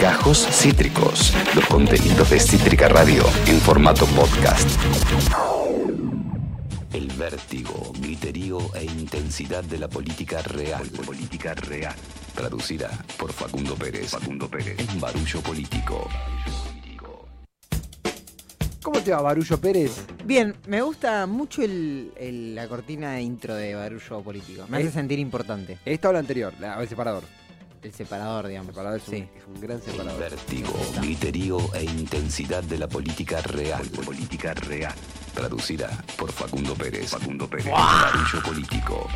Gajos Cítricos, los contenidos de Cítrica Radio en formato podcast. El vértigo, griterío e intensidad de la política real. Política real. Traducida por Facundo Pérez. Facundo Pérez. En barullo político. ¿Cómo te va, Barullo Pérez? Bien, me gusta mucho el- el- la cortina de intro de Barullo Político. Me hace Eh. sentir importante. ¿Esta o la anterior? La- el separador. El separador, El digamos. separador es un, sí. es un gran El separador. vértigo, griterío e intensidad de la política real. Política real. Traducida por Facundo Pérez. Facundo Pérez. En barullo político.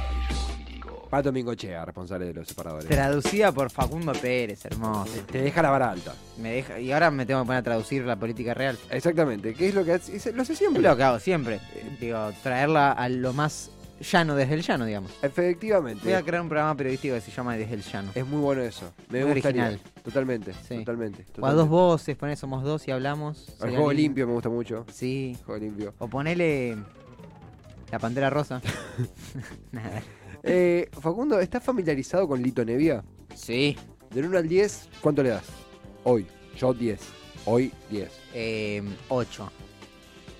Pato Mingochea, responsable de los separadores. Traducida por Facundo Pérez, hermoso. Te deja la vara alta. Me deja, y ahora me tengo que poner a traducir la política real. Exactamente. ¿Qué es lo que hace? Es- Lo hace Es siempre. lo que hago siempre. Digo, traerla a lo más llano desde el llano, digamos. Efectivamente. Voy a crear un programa periodístico que se llama Desde el Llano. Es muy bueno eso. Me Muy gustaría. original. Totalmente. Sí. Totalmente. O a dos voces, ponés somos dos y hablamos. El sería juego lindo. limpio me gusta mucho. Sí. Juego limpio. O ponele la pantera rosa. Nada. Eh, Facundo, ¿estás familiarizado con Lito Nevia? Sí. Del 1 al 10, ¿cuánto le das? Hoy. Yo 10. Hoy 10. Eh, 8.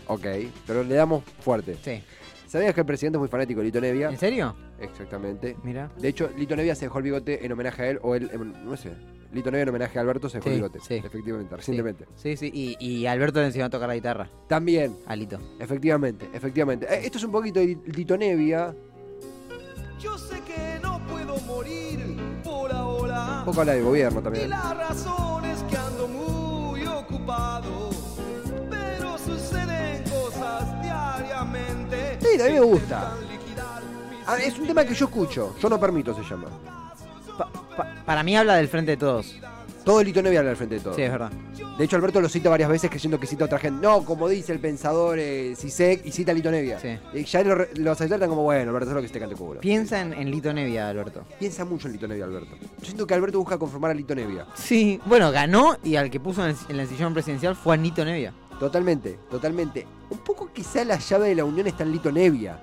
Ok. Pero le damos fuerte. Sí. ¿Sabías que el presidente es muy fanático de Lito Nevia? ¿En serio? Exactamente. Mira. De hecho, Lito Nevia se dejó el bigote en homenaje a él, o él, em, no sé. Lito Nevia en homenaje a Alberto se dejó el bigote. sí. Efectivamente, recientemente. Sí, sí. Y, y Alberto le enseñó a tocar la guitarra. También, Alito. efectivamente, efectivamente. Eh, esto es un poquito de Lito Nevia, Yo sé que no puedo morir por ahora. un poco habla de gobierno Y también. la razón es que ando muy ocupado. A mí me gusta. Ah, es un tema que yo escucho, yo no permito se llama. Pa- pa- para mí habla del frente de todos. Todo Lito Nevia habla al frente de todo. Sí, es verdad. De hecho, Alberto lo cita varias veces creyendo que cita a otra gente. No, como dice el pensador eh, Sisek y cita a Lito Nevia. Sí. Y ya lo, re- lo aceptan como, bueno, Alberto, es lo que se te cante culo. Piensa en, en Lito Nevia, Alberto. Piensa mucho en Lito Nevia, Alberto. Yo siento que Alberto busca conformar a Lito Nevia. Sí. Bueno, ganó y al que puso en el, en el sillón presidencial fue a Nito Nevia. Totalmente, totalmente. Un poco quizá la llave de la unión está en Lito Nevia.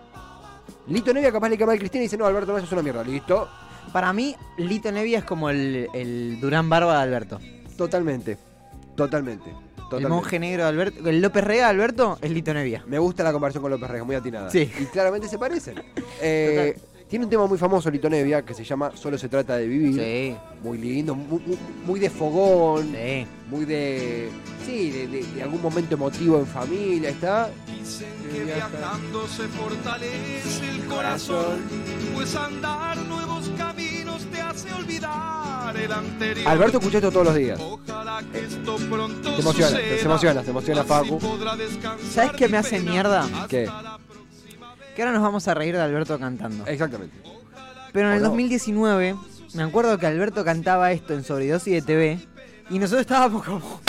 Lito Nevia capaz le quema al Cristina y dice, no, Alberto, no, eso es una mierda. Listo. Para mí, Lito Nevia es como el, el Durán Barba de Alberto. Totalmente. Totalmente. Totalmente. El monje negro de Alberto. El López Rega de Alberto es Lito Nevia. Me gusta la comparación con López Rega, muy atinada. Sí. Y claramente se parecen. Eh, tiene un tema muy famoso, Lito Nevia, que se llama Solo se trata de vivir. Sí, Muy lindo, muy, muy- muy de fogón, sí. muy de. Sí, de, de- de algún momento emotivo en familia, está. Dicen que viajando se fortalece el corazón, pues andar nuevos caminos te hace olvidar el anterior. Alberto escucha esto todos los días. Ojalá que esto pronto Se emociona, suceda, se emociona, se emociona Facu. ¿Sabes qué me hace mierda? ¿Qué? Que ahora nos vamos a reír de Alberto cantando. Exactamente. Pero en ¿O el no? 2019, me acuerdo que Alberto cantaba esto en Sobredosis de TV. Y nosotros estábamos como,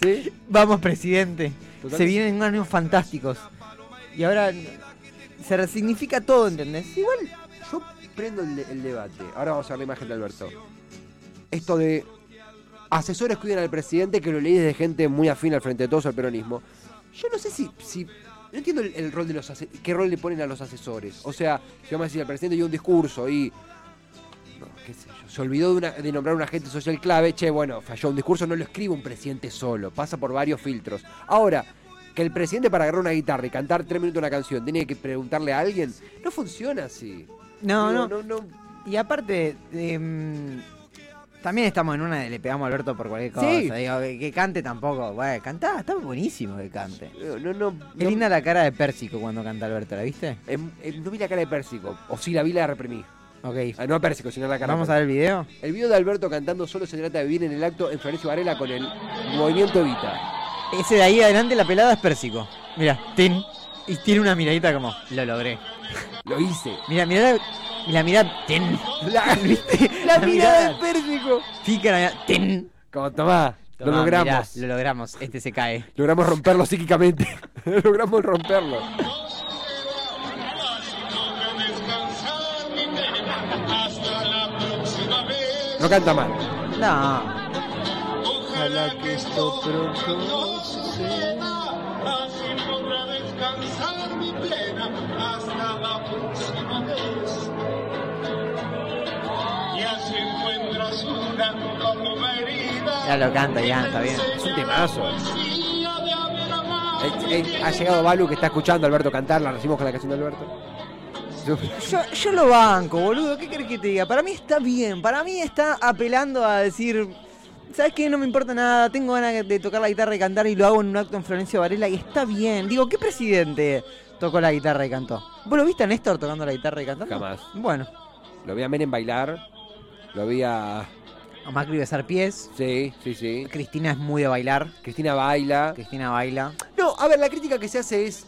¿Sí? vamos presidente. Se vienen unos años fantásticos. Y ahora se resignifica todo, ¿entendés? Igual, yo prendo el, de- el debate. Ahora vamos a ver la imagen de Alberto. Esto de asesores cuidan al presidente, que lo leí desde gente muy afín al frente de todos al peronismo. Yo no sé si. si no entiendo el, el rol de los qué rol le ponen a los asesores. O sea, si vamos a decir, el presidente dio un discurso y. No, qué sé yo. Se olvidó de, una- de nombrar un agente social clave. Che, bueno, falló un discurso, no lo escribe un presidente solo. Pasa por varios filtros. Ahora, que el presidente para agarrar una guitarra y cantar tres minutos una canción tiene que preguntarle a alguien, no funciona así. No, Digo, no. no, no. Y aparte, em, también estamos en una de le pegamos a Alberto por cualquier cosa. Sí. Digo, que, que cante tampoco. Bueno, cantá, está buenísimo que cante. No, no, no, linda la cara de Pérsico cuando canta Alberto, ¿la viste? em, em, no vi la cara de Pérsico. O sí, la vi, la reprimí. Ok. Ah, no a Pérsico, sino la cara. Vamos a ver el video. El video de Alberto cantando solo se trata de vivir en el acto en Florencio Varela con el movimiento Evita. Ese de ahí adelante, la pelada es Pérsico. Mira, tin. Y tiene una miradita como, lo logré. Lo hice. Mira, mira la, la mirada, tin. La, ¿Viste? la mirada de Pérsico. Pica la mirada, tin. Como tomá, lo Tomá, logramos. mirá, lo logramos, este se cae. Logramos romperlo psíquicamente. logramos romperlo. No canta mal. No. Ojalá que esto pronto suceda. Descansar mi pena hasta la próxima vez. Ya como herida. Lo canta, ya, está bien. Es un temazo. Eh, eh, ha llegado Balu que está escuchando a Alberto cantar, la recibimos con la canción de Alberto. Yo, yo lo banco, boludo. ¿Qué querés que te diga? Para mí está bien. Para mí está apelando a decir. ¿Sabes qué? No me importa nada. Tengo ganas de tocar la guitarra y cantar y lo hago en un acto en Florencio Varela y está bien. Digo, ¿qué presidente tocó la guitarra y cantó? ¿Vos lo viste a Néstor tocando la guitarra y cantando? Jamás. Bueno, Lo vi a Menem bailar, lo vi a... a Macri besar pies. Sí, sí, sí. Cristina es muy de bailar. Cristina baila. Cristina baila. No, a ver, la crítica que se hace es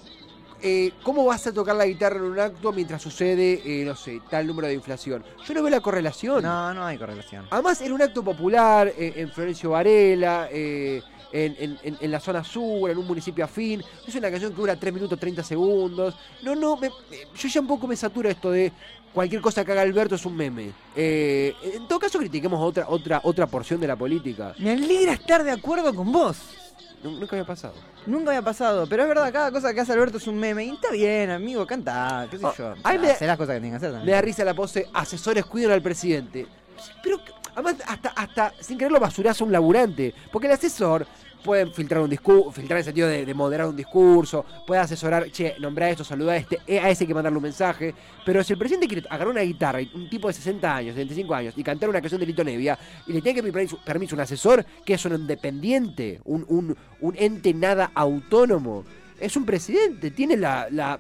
eh, cómo vas a tocar la guitarra en un acto mientras sucede, eh, no sé, tal número de inflación. Yo no veo la correlación. No, no hay correlación. Además, era un acto popular eh, en Florencio Varela, eh, en, en- en- en la zona sur, en un municipio afín. Es una canción que dura 3 minutos 30 segundos. No, no, me- me- yo ya un poco me satura esto de cualquier cosa que haga Alberto es un meme. Eh, en todo caso, critiquemos otra, otra, otra porción de la política. Me alegra estar de acuerdo con vos. Nu- Nunca había pasado. Nunca había pasado, pero es verdad, cada cosa que hace Alberto es un meme. Y está bien, amigo, canta, qué sé Oh, yo. me- Hace las cosas que tiene que hacer también. Me da risa la pose, asesores cuidan al presidente. Pero además, hasta, hasta sin quererlo basurás a un laburante. Porque el asesor puede filtrar un discurso, filtrar en el sentido de, de moderar un discurso, puede asesorar, che, nombrar esto, saludar a este, eh, a ese hay que mandarle un mensaje. Pero si el presidente quiere agarrar una guitarra, y un tipo de 60 años, 75 años, y cantar una canción de Lito Nevia, y le tiene que pedir permiso, un asesor, que es un independiente, un, un, un ente nada autónomo. Es un presidente, tiene la, la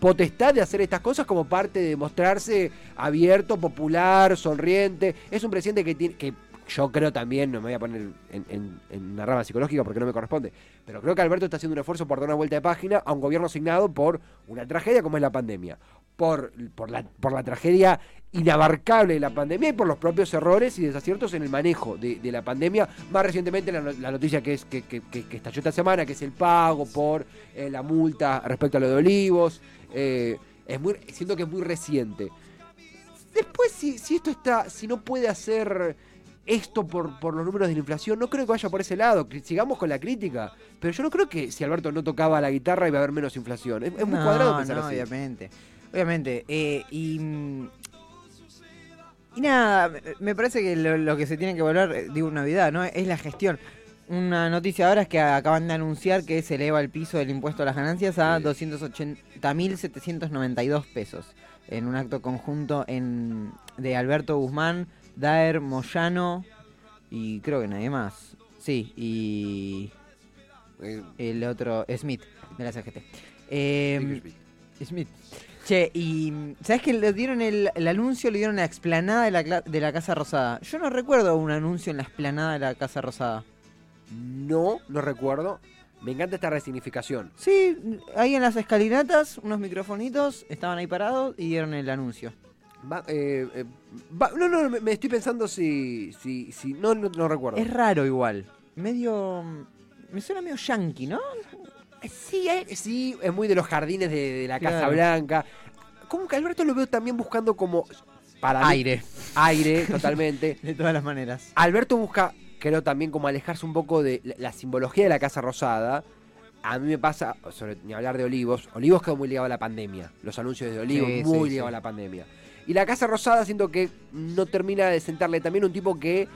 potestad de hacer estas cosas como parte de mostrarse abierto, popular, sonriente. Es un presidente que tiene que yo creo también, no me voy a poner en, en- una rama psicológica porque no me corresponde, pero creo que Alberto está haciendo un esfuerzo por dar una vuelta de página a un gobierno asignado por una tragedia como es la pandemia, por, por, la, por la tragedia inabarcable de la pandemia y por los propios errores y desaciertos en el manejo de, la pandemia. Más recientemente la, no- la noticia que, es, que estalló esta semana, que es el pago por eh, la multa respecto a lo de Olivos. eh, es muy, siento que es muy reciente. Después, si, si esto está, si no puede hacer esto por, por los números de la inflación, no creo que vaya por ese lado. Sigamos con la crítica. Pero yo no creo que si Alberto no tocaba la guitarra iba a haber menos inflación. Es, es muy no, cuadrado pensar no, así. obviamente. Obviamente. eh, y. Y nada, me- parece que lo, lo que se tiene que evaluar, eh, digo, novedad, ¿no? Es la gestión. Una noticia ahora es que acaban de anunciar que se eleva el piso del impuesto a las ganancias a Sí. 280.792 pesos. En un acto conjunto en, de Alberto Guzmán, Daer, Moyano y creo que nadie más. Sí, y Eh, el otro, Smith, de la CGT. Eh, Smith. Smith. Che, y ¿sabes que le dieron el, el anuncio, le dieron la explanada de la, de la Casa Rosada? Yo no recuerdo un anuncio en la explanada de la Casa Rosada. No, no recuerdo. Me encanta esta resignificación. Sí, ahí en las escalinatas, unos microfonitos, estaban ahí parados y dieron el anuncio. Va- eh, eh, va- no, no, me, me estoy pensando si. si, si no, no, no recuerdo. Es raro igual. Medio... Me suena medio yankee, ¿no? Eh, Sí, eh, sí, es muy de los jardines de, de la Casa Claro. Blanca. Como que Alberto lo veo también buscando como. Para mí- Aire. Aire, totalmente. De todas las maneras. Alberto busca, creo también, como alejarse un poco de la, la simbología de la Casa Rosada. A mí me pasa, sobre ni hablar de Olivos, Olivos quedó muy ligado a la pandemia. Los anuncios de Olivos, Sí, muy sí, ligado sí. a la pandemia. Y la Casa Rosada siento que no termina de sentarle también un tipo que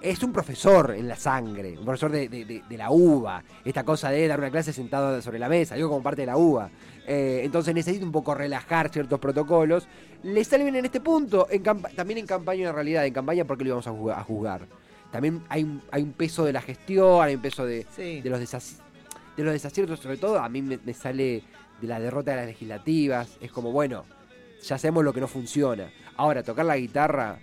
es un profesor en la sangre, un profesor de, de- de- de la uva. Esta cosa de dar una clase sentado sobre la mesa, digo como parte de la uva. Eh, entonces necesita un poco relajar ciertos protocolos. Le sale bien en este punto, en también en campaña en realidad, en campaña porque lo íbamos a juzgar. También hay un, hay un peso de la gestión, hay un peso de, Sí. de los, de los desaciertos, sobre todo a mí me, me sale de la derrota de las legislativas. Es como, bueno, ya sabemos lo que no funciona. Ahora, tocar la guitarra,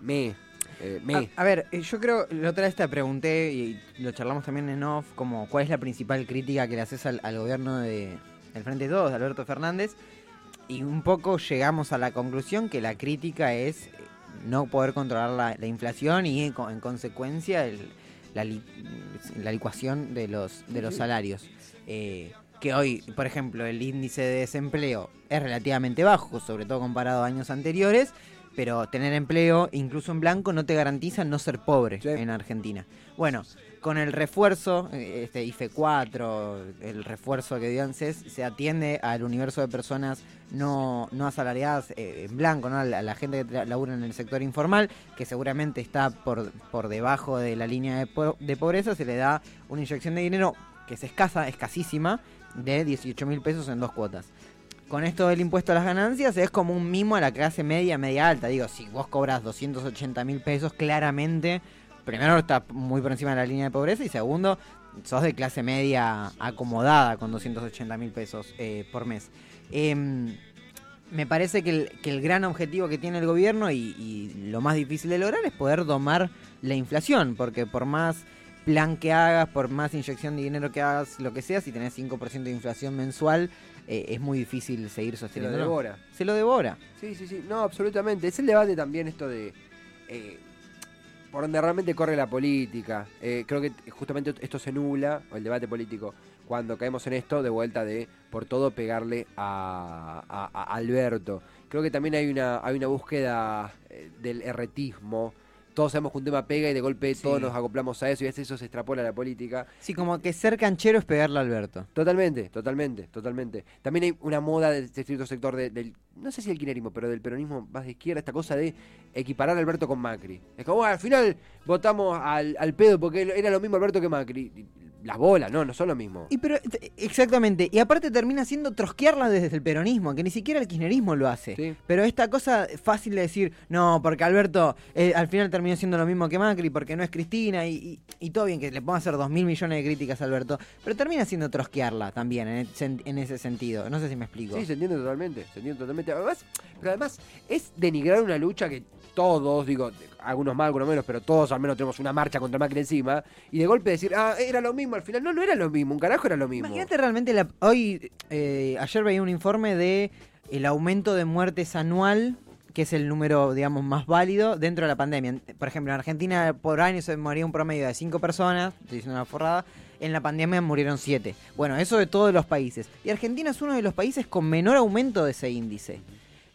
me, eh, me. A, a ver, eh, yo creo, la otra vez te pregunté y lo charlamos también en off, como cuál es la principal crítica que le haces al, al gobierno de, del Frente 2, de Alberto Fernández, y un poco llegamos a la conclusión que la crítica es eh, no poder controlar la, la inflación y en, co- en consecuencia el- la, li- la licuación de los, de los salarios. Eh, que hoy, por ejemplo, el índice de desempleo es relativamente bajo, sobre todo comparado a años anteriores, pero tener empleo, incluso en blanco, no te garantiza no ser pobre Sí. en Argentina. Bueno, con el refuerzo, eh, este IFE 4, el refuerzo que dio ANSES, se atiende al universo de personas no, no asalariadas eh, en blanco, ¿no? a, la, a la gente que labura en el sector informal, que seguramente está por, por debajo de la línea de, po- de pobreza, se le da una inyección de dinero que es escasa, escasísima, de 18 mil pesos en dos cuotas. Con esto del impuesto a las ganancias es como un mimo a la clase media, media alta. Digo, si vos cobras 280 mil pesos, claramente, primero está muy por encima de la línea de pobreza y segundo, sos de clase media acomodada con 280 mil pesos eh, por mes. Em, me parece que el, gran objetivo que tiene el gobierno y, y lo más difícil de lograr es poder domar la inflación, porque por más plan que hagas, por más inyección de dinero que hagas, lo que sea, si tenés 5% de inflación mensual, eh, es muy difícil seguir Se lo sosteniendo. devora. Se lo devora. Sí, sí, sí. No, absolutamente. Es el debate también esto de... eh, por donde realmente corre la política. Eh, creo que justamente esto se nubla, o el debate político, cuando caemos en esto de vuelta de por todo pegarle a, a- a Alberto. Creo que también hay una, hay una búsqueda del erretismo. Todos sabemos que un tema pega y de golpe Sí. todos nos acoplamos a eso y eso se extrapola a la política. Sí, como que ser canchero es pegarle a Alberto. Totalmente, totalmente, totalmente. También hay una moda de este cierto sector de- del, no sé si el kirchnerismo, pero del peronismo más de izquierda, esta cosa de equiparar a Alberto con Macri. Es como, "Ah, al final votamos al, al pedo porque era lo mismo Alberto que Macri. Las bolas, no, no son lo mismo. Y pero exactamente, y aparte termina siendo trosquearla desde el peronismo, que ni siquiera el kirchnerismo lo hace. Sí. Pero esta cosa fácil de decir, no, porque Alberto eh, al final terminó siendo lo mismo que Macri, porque no es Cristina, y, y- y todo bien que le pongan hacer dos mil millones de críticas a Alberto, pero termina siendo trosquearla también en, e- en ese sentido. No sé si me explico. Sí, se entiende totalmente, se entiende totalmente. Además, pero además es denigrar una lucha que todos, digo, algunos más, algunos menos, pero todos al menos tenemos una marcha contra Macri encima, y de golpe decir, ah, era lo mismo, al final no, no era lo mismo, un carajo era lo mismo. Imagínate realmente, la- hoy, eh, ayer veía un informe de el aumento de muertes anual, que es el número, digamos, más válido dentro de la pandemia. Por ejemplo, en Argentina por año se moría un promedio de 5 personas, estoy diciendo una forrada, en la pandemia murieron 7. Bueno, eso de todos los países. Y Argentina es uno de los países con menor aumento de ese índice.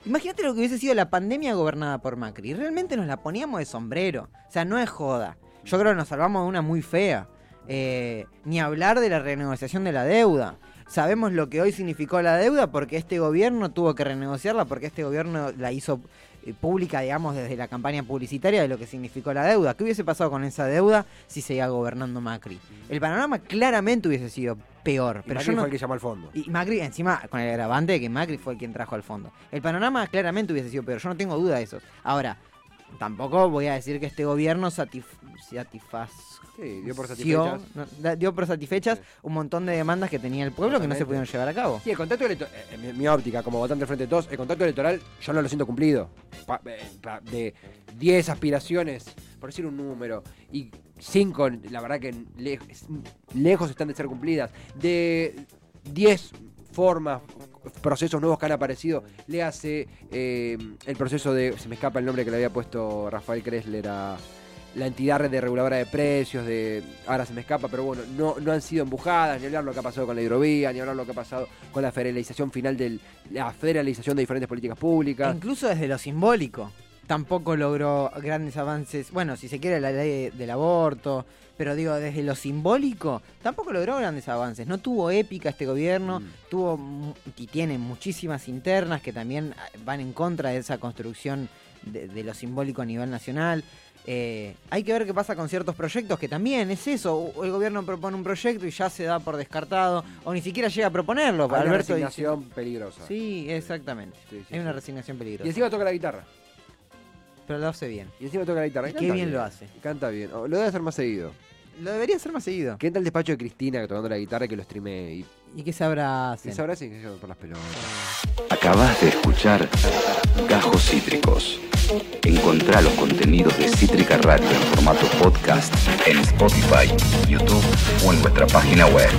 Imagínate lo que hubiese sido la pandemia gobernada por Macri. Realmente nos la poníamos de sombrero. O sea, no es joda. Yo creo que nos salvamos de una muy fea. Eh, ni hablar de la renegociación de la deuda. Sabemos lo que hoy significó la deuda porque este gobierno tuvo que renegociarla, porque este gobierno la hizo pública, digamos, desde la campaña publicitaria de lo que significó la deuda. ¿Qué hubiese pasado con esa deuda si seguía gobernando Macri? El panorama claramente hubiese sido peor. Y Pero Macri yo no, fue el que llamó al fondo. y Macri, encima, con el agravante de que Macri fue el quien trajo al fondo. El panorama claramente hubiese sido peor, yo no tengo duda de eso. Ahora, tampoco voy a decir que este gobierno satisf satisfaz Sí, dio por satisfechas. no, da- dio por satisfechas Sí. un montón de demandas que tenía el pueblo que no se pudieron llevar a cabo. Sí, el contacto electoral, en mi, mi óptica, como votante del Frente de Todos, el contacto electoral yo no lo siento cumplido. Pa- eh, pa- de 10 aspiraciones, por decir un número, y 5, la verdad que le- lejos están de ser cumplidas. De 10 formas, procesos nuevos que han aparecido, le hace eh, el proceso de, se me escapa el nombre que le había puesto Rafael Kressler a la entidad de reguladora de precios, de ahora se me escapa, pero bueno, no, no han sido empujadas, ni hablar lo que ha pasado con la hidrovía, ni hablar lo que ha pasado con la federalización final de la federalización de diferentes políticas públicas. incluso desde lo simbólico. Tampoco logró grandes avances. Bueno, si se quiere, la ley del aborto. Pero digo, desde lo simbólico, tampoco logró grandes avances. No tuvo épica este gobierno. Mm. tuvo y tiene muchísimas internas que también ah, van en contra de esa construcción de, de lo simbólico a nivel nacional. Eh, hay que ver qué pasa con ciertos proyectos, que también es eso. El gobierno propone un proyecto y ya se da por descartado, o ni siquiera llega a proponerlo. Hay una dice- resignación peligrosa. Sí, exactamente. Sí, sí, Hay una resignación Y peligrosa. encima toca la guitarra. Pero lo hace bien. Y encima toca la guitarra. Y Y qué canta bien lo hace. Canta bien. O Lo debe hacer más seguido. Lo debería hacer más seguido. Que entra al despacho de Cristina tocando la guitarra que lo streame y, ¿Y qué sabrá y sabrá si que por las pelotas. Acabas de escuchar Gajos Cítricos. Encontrá los contenidos de Cítrica Radio en formato podcast en Spotify, YouTube o en nuestra página web.